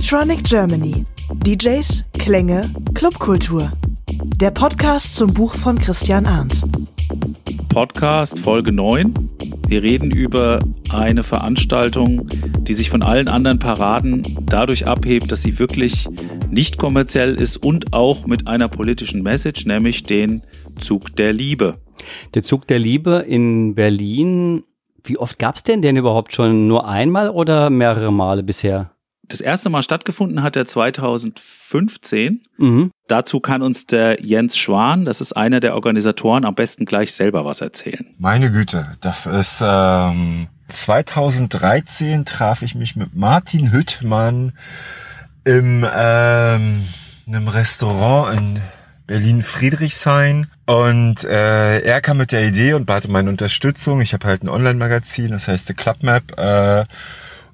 Electronic Germany. DJs, Klänge, Clubkultur. Der Podcast zum Buch von Christian Arndt. Podcast Folge 9. Wir reden über eine Veranstaltung, die sich von allen anderen Paraden dadurch abhebt, dass sie wirklich nicht kommerziell ist und auch mit einer politischen Message, nämlich den Zug der Liebe. Der Zug der Liebe in Berlin, wie oft gab es denn denn überhaupt schon? Nur einmal oder mehrere Male bisher? Das erste Mal stattgefunden hat er 2015. Mhm. Dazu kann uns der Jens Schwan, das ist einer der Organisatoren, am besten gleich selber was erzählen. Meine Güte, das ist ähm, 2013 traf ich mich mit Martin Hüttmann im ähm, einem Restaurant in Berlin Friedrichshain und äh, er kam mit der Idee und bat um meine Unterstützung. Ich habe halt ein Online-Magazin, das heißt The Club Map, äh,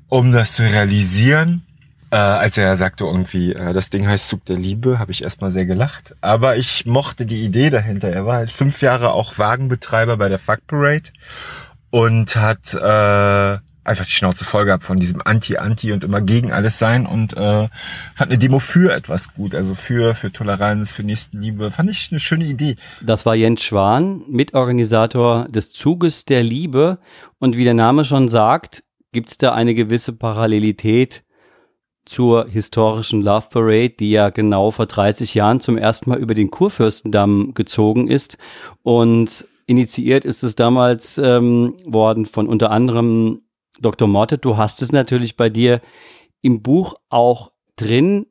um das zu realisieren. Äh, als er sagte irgendwie, äh, das Ding heißt Zug der Liebe, habe ich erstmal sehr gelacht. Aber ich mochte die Idee dahinter. Er war halt fünf Jahre auch Wagenbetreiber bei der Fuck Parade und hat äh, einfach die Schnauze voll gehabt von diesem Anti-Anti und immer gegen alles sein und äh, fand eine Demo für etwas gut, also für für Toleranz, für Nächstenliebe. Fand ich eine schöne Idee. Das war Jens Schwan, Mitorganisator des Zuges der Liebe und wie der Name schon sagt, gibt es da eine gewisse Parallelität zur historischen Love Parade, die ja genau vor 30 Jahren zum ersten Mal über den Kurfürstendamm gezogen ist. Und initiiert ist es damals ähm, worden von unter anderem Dr. Morte. Du hast es natürlich bei dir im Buch auch drin.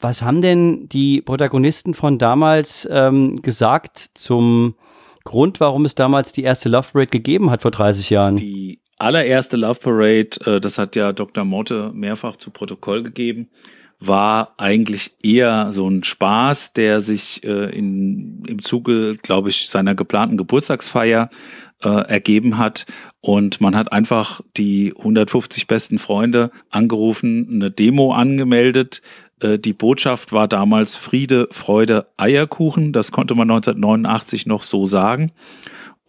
Was haben denn die Protagonisten von damals ähm, gesagt zum Grund, warum es damals die erste Love Parade gegeben hat vor 30 Jahren? Die allererste Love Parade, äh, das hat ja Dr. Motte mehrfach zu Protokoll gegeben, war eigentlich eher so ein Spaß, der sich äh, in, im Zuge, glaube ich, seiner geplanten Geburtstagsfeier äh, ergeben hat. Und man hat einfach die 150 besten Freunde angerufen, eine Demo angemeldet. Die Botschaft war damals Friede, Freude, Eierkuchen. Das konnte man 1989 noch so sagen.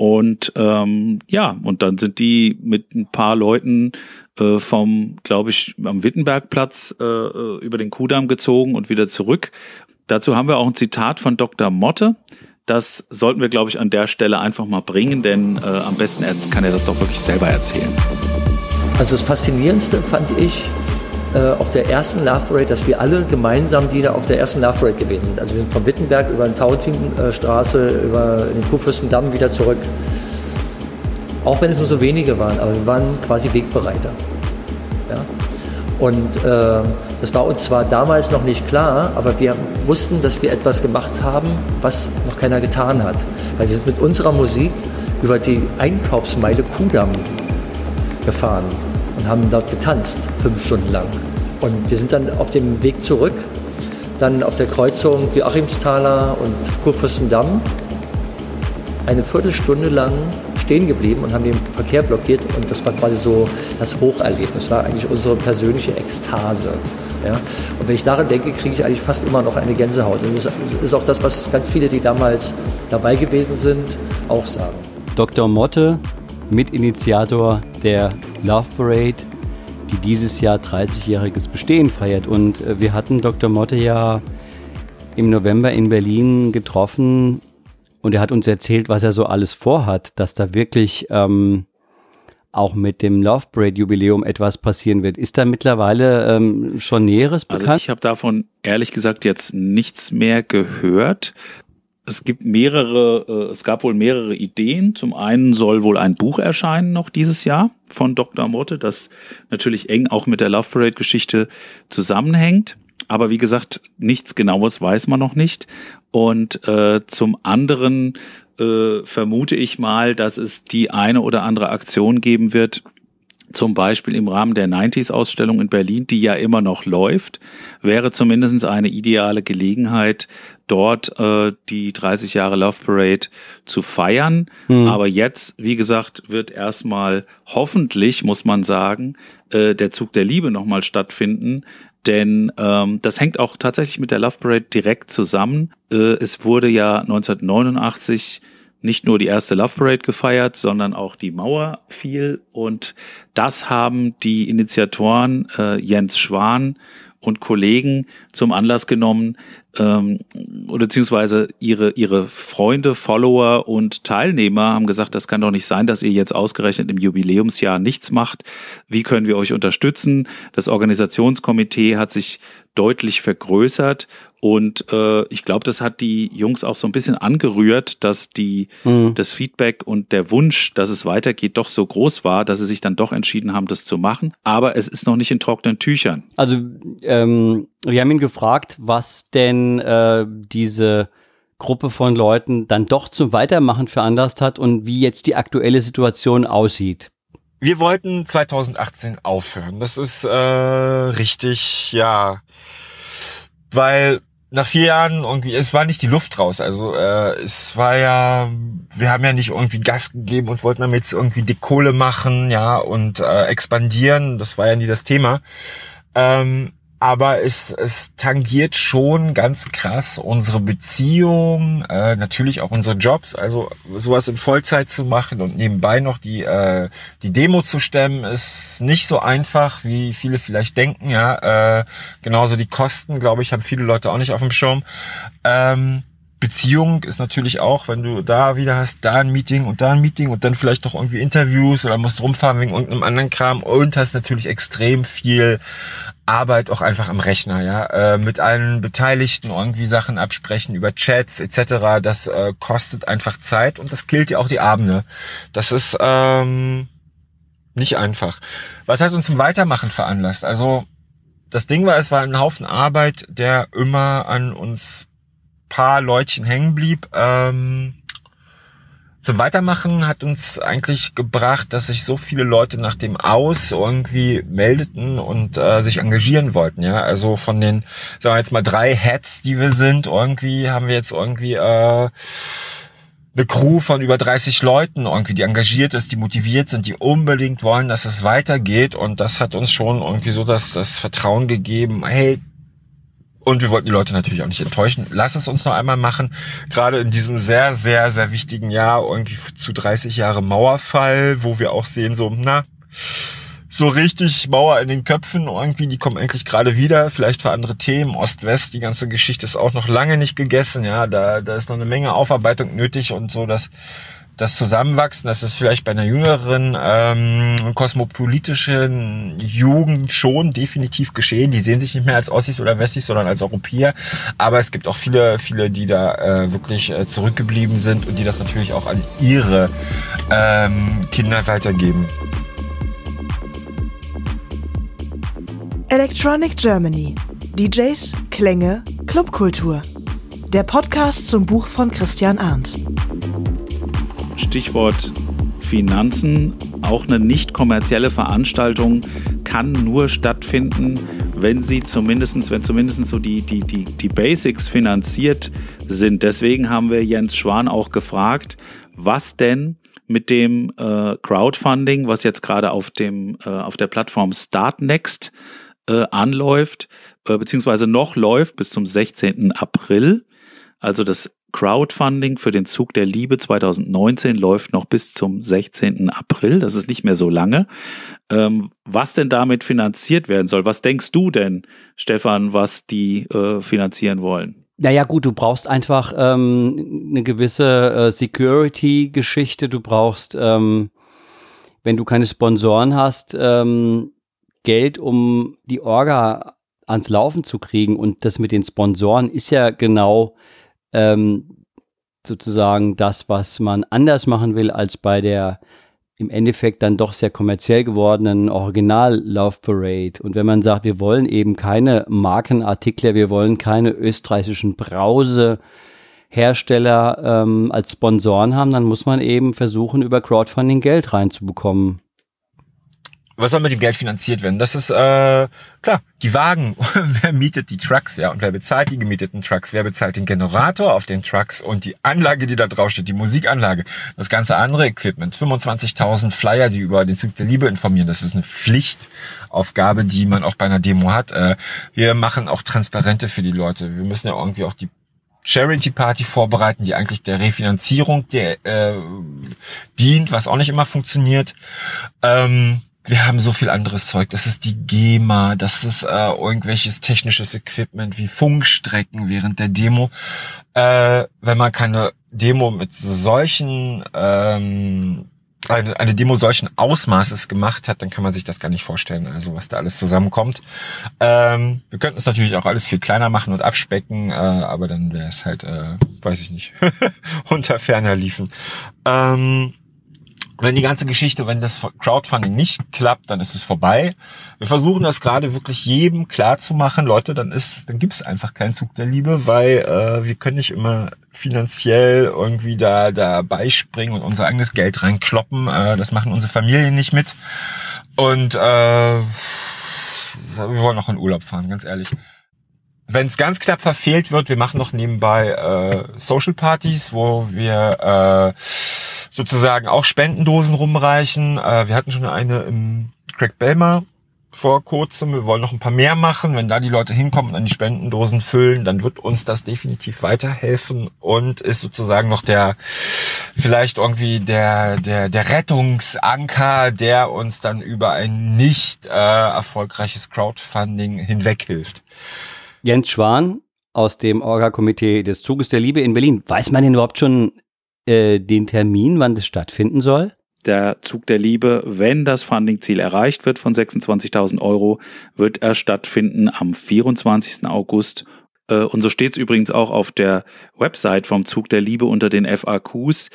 Und ähm, ja, und dann sind die mit ein paar Leuten äh, vom, glaube ich, am Wittenbergplatz äh, äh, über den Kudamm gezogen und wieder zurück. Dazu haben wir auch ein Zitat von Dr. Motte. Das sollten wir, glaube ich, an der Stelle einfach mal bringen, denn äh, am besten kann er das doch wirklich selber erzählen. Also das Faszinierendste fand ich, äh, auf der ersten Love Parade, dass wir alle gemeinsam die da auf der ersten Love Parade gewesen sind. Also wir sind von Wittenberg über die Tauzienstraße, über den Kurfürstendamm wieder zurück. Auch wenn es nur so wenige waren, aber wir waren quasi Wegbereiter. Ja? Und äh, das war uns zwar damals noch nicht klar, aber wir wussten, dass wir etwas gemacht haben, was noch keiner getan hat. Weil wir sind mit unserer Musik über die Einkaufsmeile Kudamm gefahren und haben dort getanzt, fünf Stunden lang. Und wir sind dann auf dem Weg zurück, dann auf der Kreuzung Joachimsthaler und Kurfürstendamm, eine Viertelstunde lang stehen geblieben und haben den Verkehr blockiert und das war quasi so das Hocherlebnis, war eigentlich unsere persönliche Ekstase. Ja? Und wenn ich daran denke, kriege ich eigentlich fast immer noch eine Gänsehaut. Und das ist auch das, was ganz viele, die damals dabei gewesen sind, auch sagen. Dr. Motte, Mitinitiator der Love Parade, die dieses Jahr 30-jähriges Bestehen feiert. Und äh, wir hatten Dr. Motte ja im November in Berlin getroffen und er hat uns erzählt, was er so alles vorhat, dass da wirklich ähm, auch mit dem Love Parade Jubiläum etwas passieren wird. Ist da mittlerweile ähm, schon Näheres bekannt? Also ich habe davon ehrlich gesagt jetzt nichts mehr gehört es gibt mehrere, äh, es gab wohl mehrere Ideen. Zum einen soll wohl ein Buch erscheinen noch dieses Jahr von Dr. Motte, das natürlich eng auch mit der Love Parade Geschichte zusammenhängt. Aber wie gesagt, nichts Genaues weiß man noch nicht. Und äh, zum anderen äh, vermute ich mal, dass es die eine oder andere Aktion geben wird, zum Beispiel im Rahmen der 90s-Ausstellung in Berlin, die ja immer noch läuft, wäre zumindest eine ideale Gelegenheit, dort äh, die 30 Jahre Love Parade zu feiern. Mhm. Aber jetzt, wie gesagt, wird erstmal hoffentlich, muss man sagen, äh, der Zug der Liebe nochmal stattfinden. Denn ähm, das hängt auch tatsächlich mit der Love Parade direkt zusammen. Äh, es wurde ja 1989 nicht nur die erste Love Parade gefeiert, sondern auch die Mauer fiel. Und das haben die Initiatoren äh, Jens Schwan und Kollegen zum Anlass genommen, ähm, oder beziehungsweise ihre, ihre Freunde, Follower und Teilnehmer haben gesagt, das kann doch nicht sein, dass ihr jetzt ausgerechnet im Jubiläumsjahr nichts macht. Wie können wir euch unterstützen? Das Organisationskomitee hat sich deutlich vergrößert und äh, ich glaube, das hat die Jungs auch so ein bisschen angerührt, dass die mhm. das Feedback und der Wunsch, dass es weitergeht, doch so groß war, dass sie sich dann doch entschieden haben, das zu machen. Aber es ist noch nicht in trockenen Tüchern. Also ähm, wir haben ihn gefragt, was denn äh, diese Gruppe von Leuten dann doch zum Weitermachen veranlasst hat und wie jetzt die aktuelle Situation aussieht. Wir wollten 2018 aufhören. Das ist äh, richtig, ja, weil nach vier Jahren irgendwie, es war nicht die Luft raus. Also äh, es war ja, wir haben ja nicht irgendwie Gas gegeben und wollten damit jetzt irgendwie die Kohle machen, ja, und äh, expandieren. Das war ja nie das Thema. Ähm, aber es, es tangiert schon ganz krass unsere Beziehung, äh, natürlich auch unsere Jobs. Also sowas in Vollzeit zu machen und nebenbei noch die äh, die Demo zu stemmen, ist nicht so einfach, wie viele vielleicht denken. Ja, äh, genauso die Kosten, glaube ich, haben viele Leute auch nicht auf dem Schirm. Ähm, Beziehung ist natürlich auch, wenn du da wieder hast, da ein Meeting und da ein Meeting und dann vielleicht noch irgendwie Interviews oder musst rumfahren wegen irgendeinem anderen Kram und hast natürlich extrem viel Arbeit auch einfach am Rechner, ja, äh, mit allen Beteiligten irgendwie Sachen absprechen über Chats etc. Das äh, kostet einfach Zeit und das killt ja auch die Abende. Das ist ähm, nicht einfach. Was hat uns zum Weitermachen veranlasst? Also das Ding war, es war ein Haufen Arbeit, der immer an uns paar Leutchen hängen blieb. Ähm, zum Weitermachen hat uns eigentlich gebracht, dass sich so viele Leute nach dem Aus irgendwie meldeten und äh, sich engagieren wollten. Ja, also von den, sagen wir jetzt mal drei Heads, die wir sind, irgendwie haben wir jetzt irgendwie äh, eine Crew von über 30 Leuten irgendwie, die engagiert ist, die motiviert sind, die unbedingt wollen, dass es weitergeht. Und das hat uns schon irgendwie so das, das Vertrauen gegeben, hey, und wir wollten die Leute natürlich auch nicht enttäuschen. Lass es uns noch einmal machen. Gerade in diesem sehr, sehr, sehr wichtigen Jahr, irgendwie zu 30 Jahre Mauerfall, wo wir auch sehen, so, na, so richtig Mauer in den Köpfen irgendwie, die kommen endlich gerade wieder, vielleicht für andere Themen, Ost-West, die ganze Geschichte ist auch noch lange nicht gegessen, ja, da, da ist noch eine Menge Aufarbeitung nötig und so, dass das Zusammenwachsen, das ist vielleicht bei einer jüngeren ähm, kosmopolitischen Jugend schon definitiv geschehen. Die sehen sich nicht mehr als Ossis oder Wessis, sondern als Europäer. Aber es gibt auch viele, viele, die da äh, wirklich äh, zurückgeblieben sind und die das natürlich auch an ihre ähm, Kinder weitergeben. Electronic Germany. DJs, Klänge, Clubkultur. Der Podcast zum Buch von Christian Arndt. Stichwort Finanzen. Auch eine nicht kommerzielle Veranstaltung kann nur stattfinden, wenn sie zumindest, wenn zumindest so die, die, die, die Basics finanziert sind. Deswegen haben wir Jens Schwan auch gefragt, was denn mit dem äh, Crowdfunding, was jetzt gerade auf äh, auf der Plattform Startnext äh, anläuft, äh, beziehungsweise noch läuft bis zum 16. April. Also das Crowdfunding für den Zug der Liebe 2019 läuft noch bis zum 16. April. Das ist nicht mehr so lange. Ähm, was denn damit finanziert werden soll? Was denkst du denn, Stefan, was die äh, finanzieren wollen? Naja gut, du brauchst einfach ähm, eine gewisse äh, Security-Geschichte. Du brauchst, ähm, wenn du keine Sponsoren hast, ähm, Geld, um die Orga ans Laufen zu kriegen. Und das mit den Sponsoren ist ja genau ähm, sozusagen das, was man anders machen will als bei der im Endeffekt dann doch sehr kommerziell gewordenen Original Love Parade. Und wenn man sagt, wir wollen eben keine Markenartikler, wir wollen keine österreichischen Brausehersteller ähm, als Sponsoren haben, dann muss man eben versuchen, über Crowdfunding Geld reinzubekommen was soll mit dem Geld finanziert werden? Das ist äh, klar, die Wagen, wer mietet die Trucks, ja, und wer bezahlt die gemieteten Trucks, wer bezahlt den Generator auf den Trucks und die Anlage, die da draufsteht, die Musikanlage, das ganze andere Equipment, 25.000 Flyer, die über den Zug der Liebe informieren, das ist eine Pflichtaufgabe, die man auch bei einer Demo hat. Äh, wir machen auch Transparente für die Leute. Wir müssen ja irgendwie auch die Charity Party vorbereiten, die eigentlich der Refinanzierung der, äh, dient, was auch nicht immer funktioniert. Ähm, wir haben so viel anderes Zeug. Das ist die GEMA, das ist äh, irgendwelches technisches Equipment wie Funkstrecken während der Demo. Äh, wenn man keine Demo mit solchen ähm, eine, eine Demo solchen Ausmaßes gemacht hat, dann kann man sich das gar nicht vorstellen, also was da alles zusammenkommt. Ähm, wir könnten es natürlich auch alles viel kleiner machen und abspecken, äh, aber dann wäre es halt, äh, weiß ich nicht, unter ferner liefen. Ähm, wenn die ganze Geschichte, wenn das Crowdfunding nicht klappt, dann ist es vorbei. Wir versuchen das gerade wirklich jedem klar zu machen, Leute, dann ist, dann gibt es einfach keinen Zug der Liebe, weil äh, wir können nicht immer finanziell irgendwie da da beispringen und unser eigenes Geld reinkloppen. Äh, das machen unsere Familien nicht mit. Und äh, wir wollen noch in Urlaub fahren, ganz ehrlich wenn es ganz knapp verfehlt wird, wir machen noch nebenbei äh, Social Partys, wo wir äh, sozusagen auch Spendendosen rumreichen. Äh, wir hatten schon eine im Craig Belmer vor kurzem. Wir wollen noch ein paar mehr machen. Wenn da die Leute hinkommen und an die Spendendosen füllen, dann wird uns das definitiv weiterhelfen und ist sozusagen noch der, vielleicht irgendwie der, der, der Rettungsanker, der uns dann über ein nicht äh, erfolgreiches Crowdfunding hinweg hilft. Jens Schwan aus dem Orga-Komitee des Zuges der Liebe in Berlin. Weiß man denn überhaupt schon äh, den Termin, wann das stattfinden soll? Der Zug der Liebe, wenn das Funding-Ziel erreicht wird von 26.000 Euro, wird er stattfinden am 24. August. Äh, und so steht es übrigens auch auf der Website vom Zug der Liebe unter den FAQs.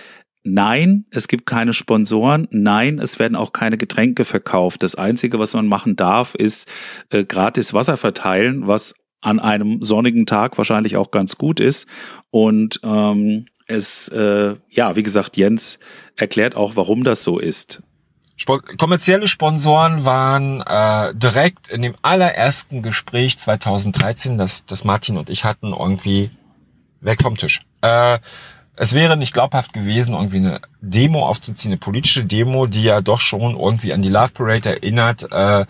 Nein, es gibt keine Sponsoren. Nein, es werden auch keine Getränke verkauft. Das Einzige, was man machen darf, ist äh, gratis Wasser verteilen, was an einem sonnigen Tag wahrscheinlich auch ganz gut ist. Und ähm, es, äh, ja, wie gesagt, Jens erklärt auch, warum das so ist. Kommerzielle Sponsoren waren äh, direkt in dem allerersten Gespräch 2013, das, das Martin und ich hatten, irgendwie weg vom Tisch. Äh, es wäre nicht glaubhaft gewesen, irgendwie eine Demo aufzuziehen, eine politische Demo, die ja doch schon irgendwie an die Love Parade erinnert äh,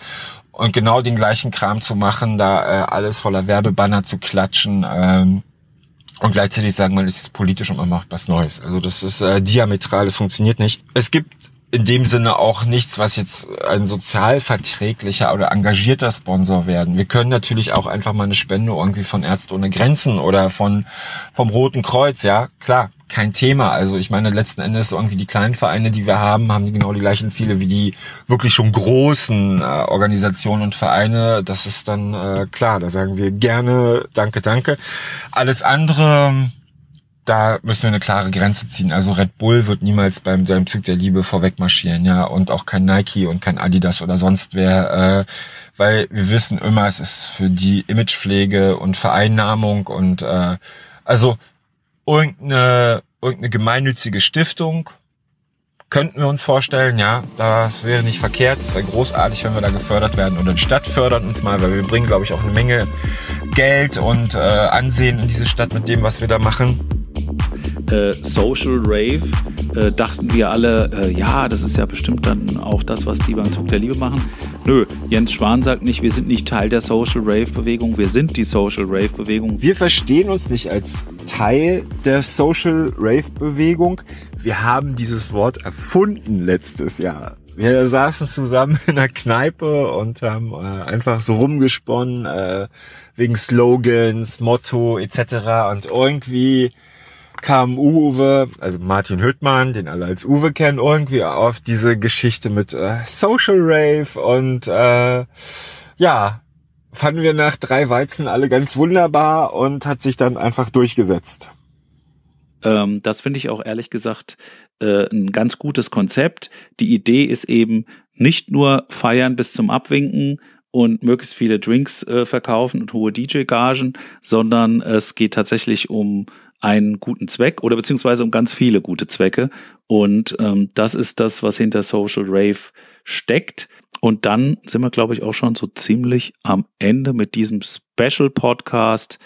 und genau den gleichen Kram zu machen, da äh, alles voller Werbebanner zu klatschen ähm, und gleichzeitig sagen, man ist politisch und man macht was Neues. Also das ist äh, diametral, das funktioniert nicht. Es gibt in dem Sinne auch nichts, was jetzt ein sozialverträglicher oder engagierter Sponsor werden. Wir können natürlich auch einfach mal eine Spende irgendwie von Ärzte ohne Grenzen oder von vom Roten Kreuz, ja, klar, kein Thema. Also ich meine, letzten Endes irgendwie die kleinen Vereine, die wir haben, haben genau die gleichen Ziele wie die wirklich schon großen äh, Organisationen und Vereine. Das ist dann äh, klar, da sagen wir gerne Danke, danke. Alles andere da müssen wir eine klare Grenze ziehen. Also Red Bull wird niemals beim seinem Zug der Liebe vorweg marschieren, ja, und auch kein Nike und kein Adidas oder sonst wer, äh, weil wir wissen immer, es ist für die Imagepflege und Vereinnahmung und äh, also irgendeine, irgendeine gemeinnützige Stiftung könnten wir uns vorstellen, ja, das wäre nicht verkehrt, es wäre großartig, wenn wir da gefördert werden oder die Stadt fördert uns mal, weil wir bringen, glaube ich, auch eine Menge Geld und äh, Ansehen in diese Stadt mit dem, was wir da machen äh, Social Rave äh, dachten wir alle, äh, ja, das ist ja bestimmt dann auch das, was die beim Zug der Liebe machen. Nö, Jens Schwan sagt nicht, wir sind nicht Teil der Social Rave Bewegung, wir sind die Social Rave Bewegung. Wir verstehen uns nicht als Teil der Social Rave Bewegung. Wir haben dieses Wort erfunden letztes Jahr. Wir saßen zusammen in einer Kneipe und haben äh, einfach so rumgesponnen äh, wegen Slogans, Motto etc. Und irgendwie kam Uwe, also Martin Hüttmann, den alle als Uwe kennen, irgendwie auf diese Geschichte mit äh, Social Rave und äh, ja, fanden wir nach drei Weizen alle ganz wunderbar und hat sich dann einfach durchgesetzt. Ähm, das finde ich auch ehrlich gesagt äh, ein ganz gutes Konzept. Die Idee ist eben nicht nur feiern bis zum Abwinken und möglichst viele Drinks äh, verkaufen und hohe DJ-Gagen, sondern es geht tatsächlich um einen guten Zweck oder beziehungsweise um ganz viele gute Zwecke. Und ähm, das ist das, was hinter Social Rave steckt. Und dann sind wir, glaube ich, auch schon so ziemlich am Ende mit diesem Special Podcast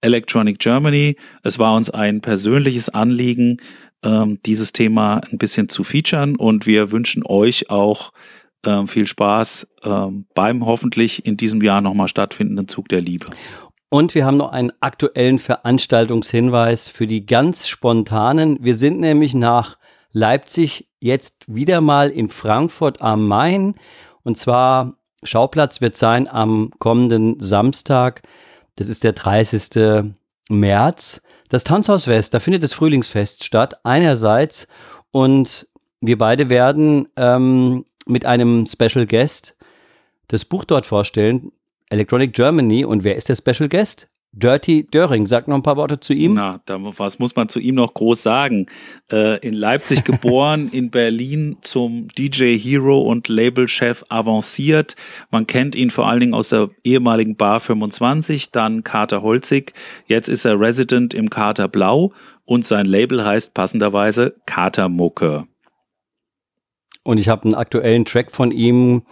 Electronic Germany. Es war uns ein persönliches Anliegen, ähm, dieses Thema ein bisschen zu featuren und wir wünschen euch auch ähm, viel Spaß ähm, beim hoffentlich in diesem Jahr nochmal stattfindenden Zug der Liebe. Und wir haben noch einen aktuellen Veranstaltungshinweis für die ganz spontanen. Wir sind nämlich nach Leipzig jetzt wieder mal in Frankfurt am Main Und zwar Schauplatz wird sein am kommenden Samstag. Das ist der 30. März. Das Tanzhaus West, da findet das Frühlingsfest statt. Einerseits und wir beide werden ähm, mit einem Special Guest das Buch dort vorstellen, Electronic Germany. Und wer ist der Special Guest? Dirty Döring, sag noch ein paar Worte zu ihm. Na, da, was muss man zu ihm noch groß sagen? Äh, in Leipzig geboren, in Berlin zum DJ Hero und Labelchef avanciert. Man kennt ihn vor allen Dingen aus der ehemaligen Bar 25, dann Kater Holzig. Jetzt ist er Resident im Kater Blau und sein Label heißt passenderweise Kater Mucke. Und ich habe einen aktuellen Track von ihm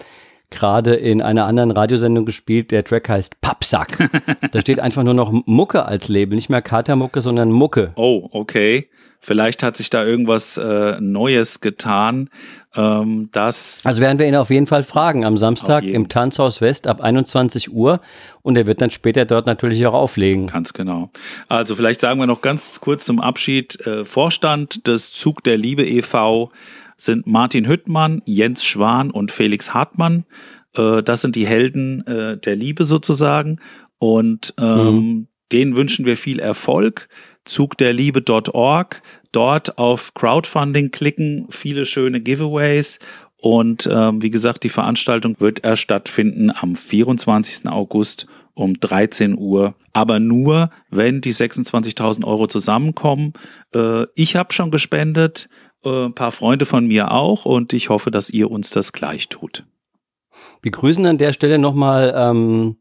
gerade in einer anderen Radiosendung gespielt. Der Track heißt Pappsack. da steht einfach nur noch Mucke als Label, nicht mehr Katermucke, sondern Mucke. Oh, okay. Vielleicht hat sich da irgendwas äh, Neues getan. Ähm, das also werden wir ihn auf jeden Fall fragen am Samstag im Tanzhaus West ab 21 Uhr und er wird dann später dort natürlich auch auflegen. Ganz genau. Also vielleicht sagen wir noch ganz kurz zum Abschied. Äh, Vorstand des Zug der Liebe e.V sind Martin Hüttmann, Jens Schwan und Felix Hartmann. Äh, das sind die Helden äh, der Liebe sozusagen. Und ähm, mhm. denen wünschen wir viel Erfolg. Zugderliebe.org. Dort auf Crowdfunding klicken, viele schöne Giveaways. Und ähm, wie gesagt, die Veranstaltung wird erst stattfinden am 24. August um 13 Uhr. Aber nur, wenn die 26.000 Euro zusammenkommen. Äh, ich habe schon gespendet ein paar Freunde von mir auch und ich hoffe, dass ihr uns das gleich tut. Wir grüßen an der Stelle nochmal ähm,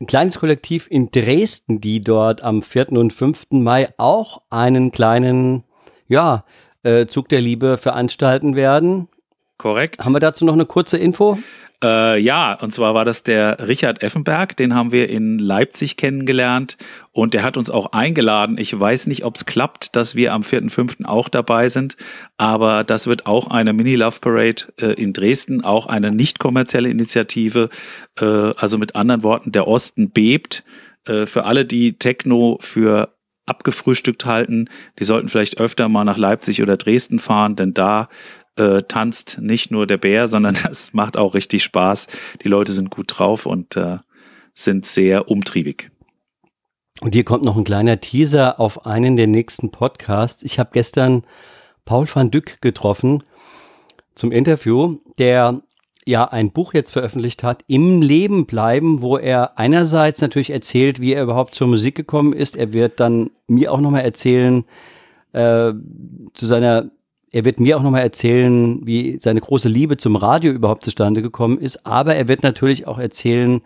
ein kleines Kollektiv in Dresden, die dort am 4. und 5. Mai auch einen kleinen ja, äh, Zug der Liebe veranstalten werden. Korrekt. Haben wir dazu noch eine kurze Info? Äh, ja, und zwar war das der Richard Effenberg, den haben wir in Leipzig kennengelernt und der hat uns auch eingeladen. Ich weiß nicht, ob es klappt, dass wir am 4.5. auch dabei sind, aber das wird auch eine Mini-Love Parade äh, in Dresden, auch eine nicht kommerzielle Initiative. Äh, also mit anderen Worten, der Osten bebt. Äh, für alle, die Techno für abgefrühstückt halten, die sollten vielleicht öfter mal nach Leipzig oder Dresden fahren, denn da äh, tanzt nicht nur der Bär, sondern das macht auch richtig Spaß. Die Leute sind gut drauf und äh, sind sehr umtriebig. Und hier kommt noch ein kleiner Teaser auf einen der nächsten Podcasts. Ich habe gestern Paul van Dyck getroffen zum Interview, der ja ein Buch jetzt veröffentlicht hat, Im Leben bleiben, wo er einerseits natürlich erzählt, wie er überhaupt zur Musik gekommen ist. Er wird dann mir auch nochmal erzählen, äh, zu seiner er wird mir auch nochmal erzählen, wie seine große Liebe zum Radio überhaupt zustande gekommen ist. Aber er wird natürlich auch erzählen,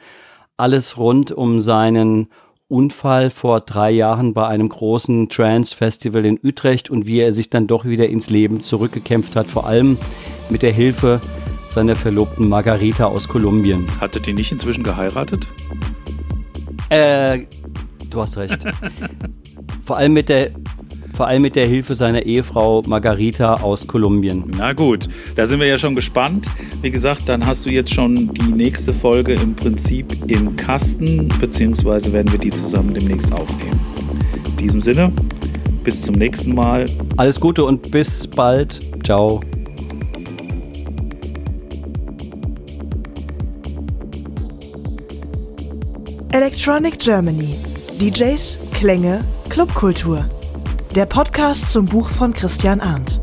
alles rund um seinen Unfall vor drei Jahren bei einem großen Trance-Festival in Utrecht und wie er sich dann doch wieder ins Leben zurückgekämpft hat, vor allem mit der Hilfe seiner Verlobten Margarita aus Kolumbien. Hatte die nicht inzwischen geheiratet? Äh, du hast recht. vor allem mit der vor allem mit der Hilfe seiner Ehefrau Margarita aus Kolumbien. Na gut, da sind wir ja schon gespannt. Wie gesagt, dann hast du jetzt schon die nächste Folge im Prinzip im Kasten, beziehungsweise werden wir die zusammen demnächst aufnehmen. In diesem Sinne, bis zum nächsten Mal. Alles Gute und bis bald. Ciao. Electronic Germany. DJs, Klänge, Clubkultur. Der Podcast zum Buch von Christian Arndt.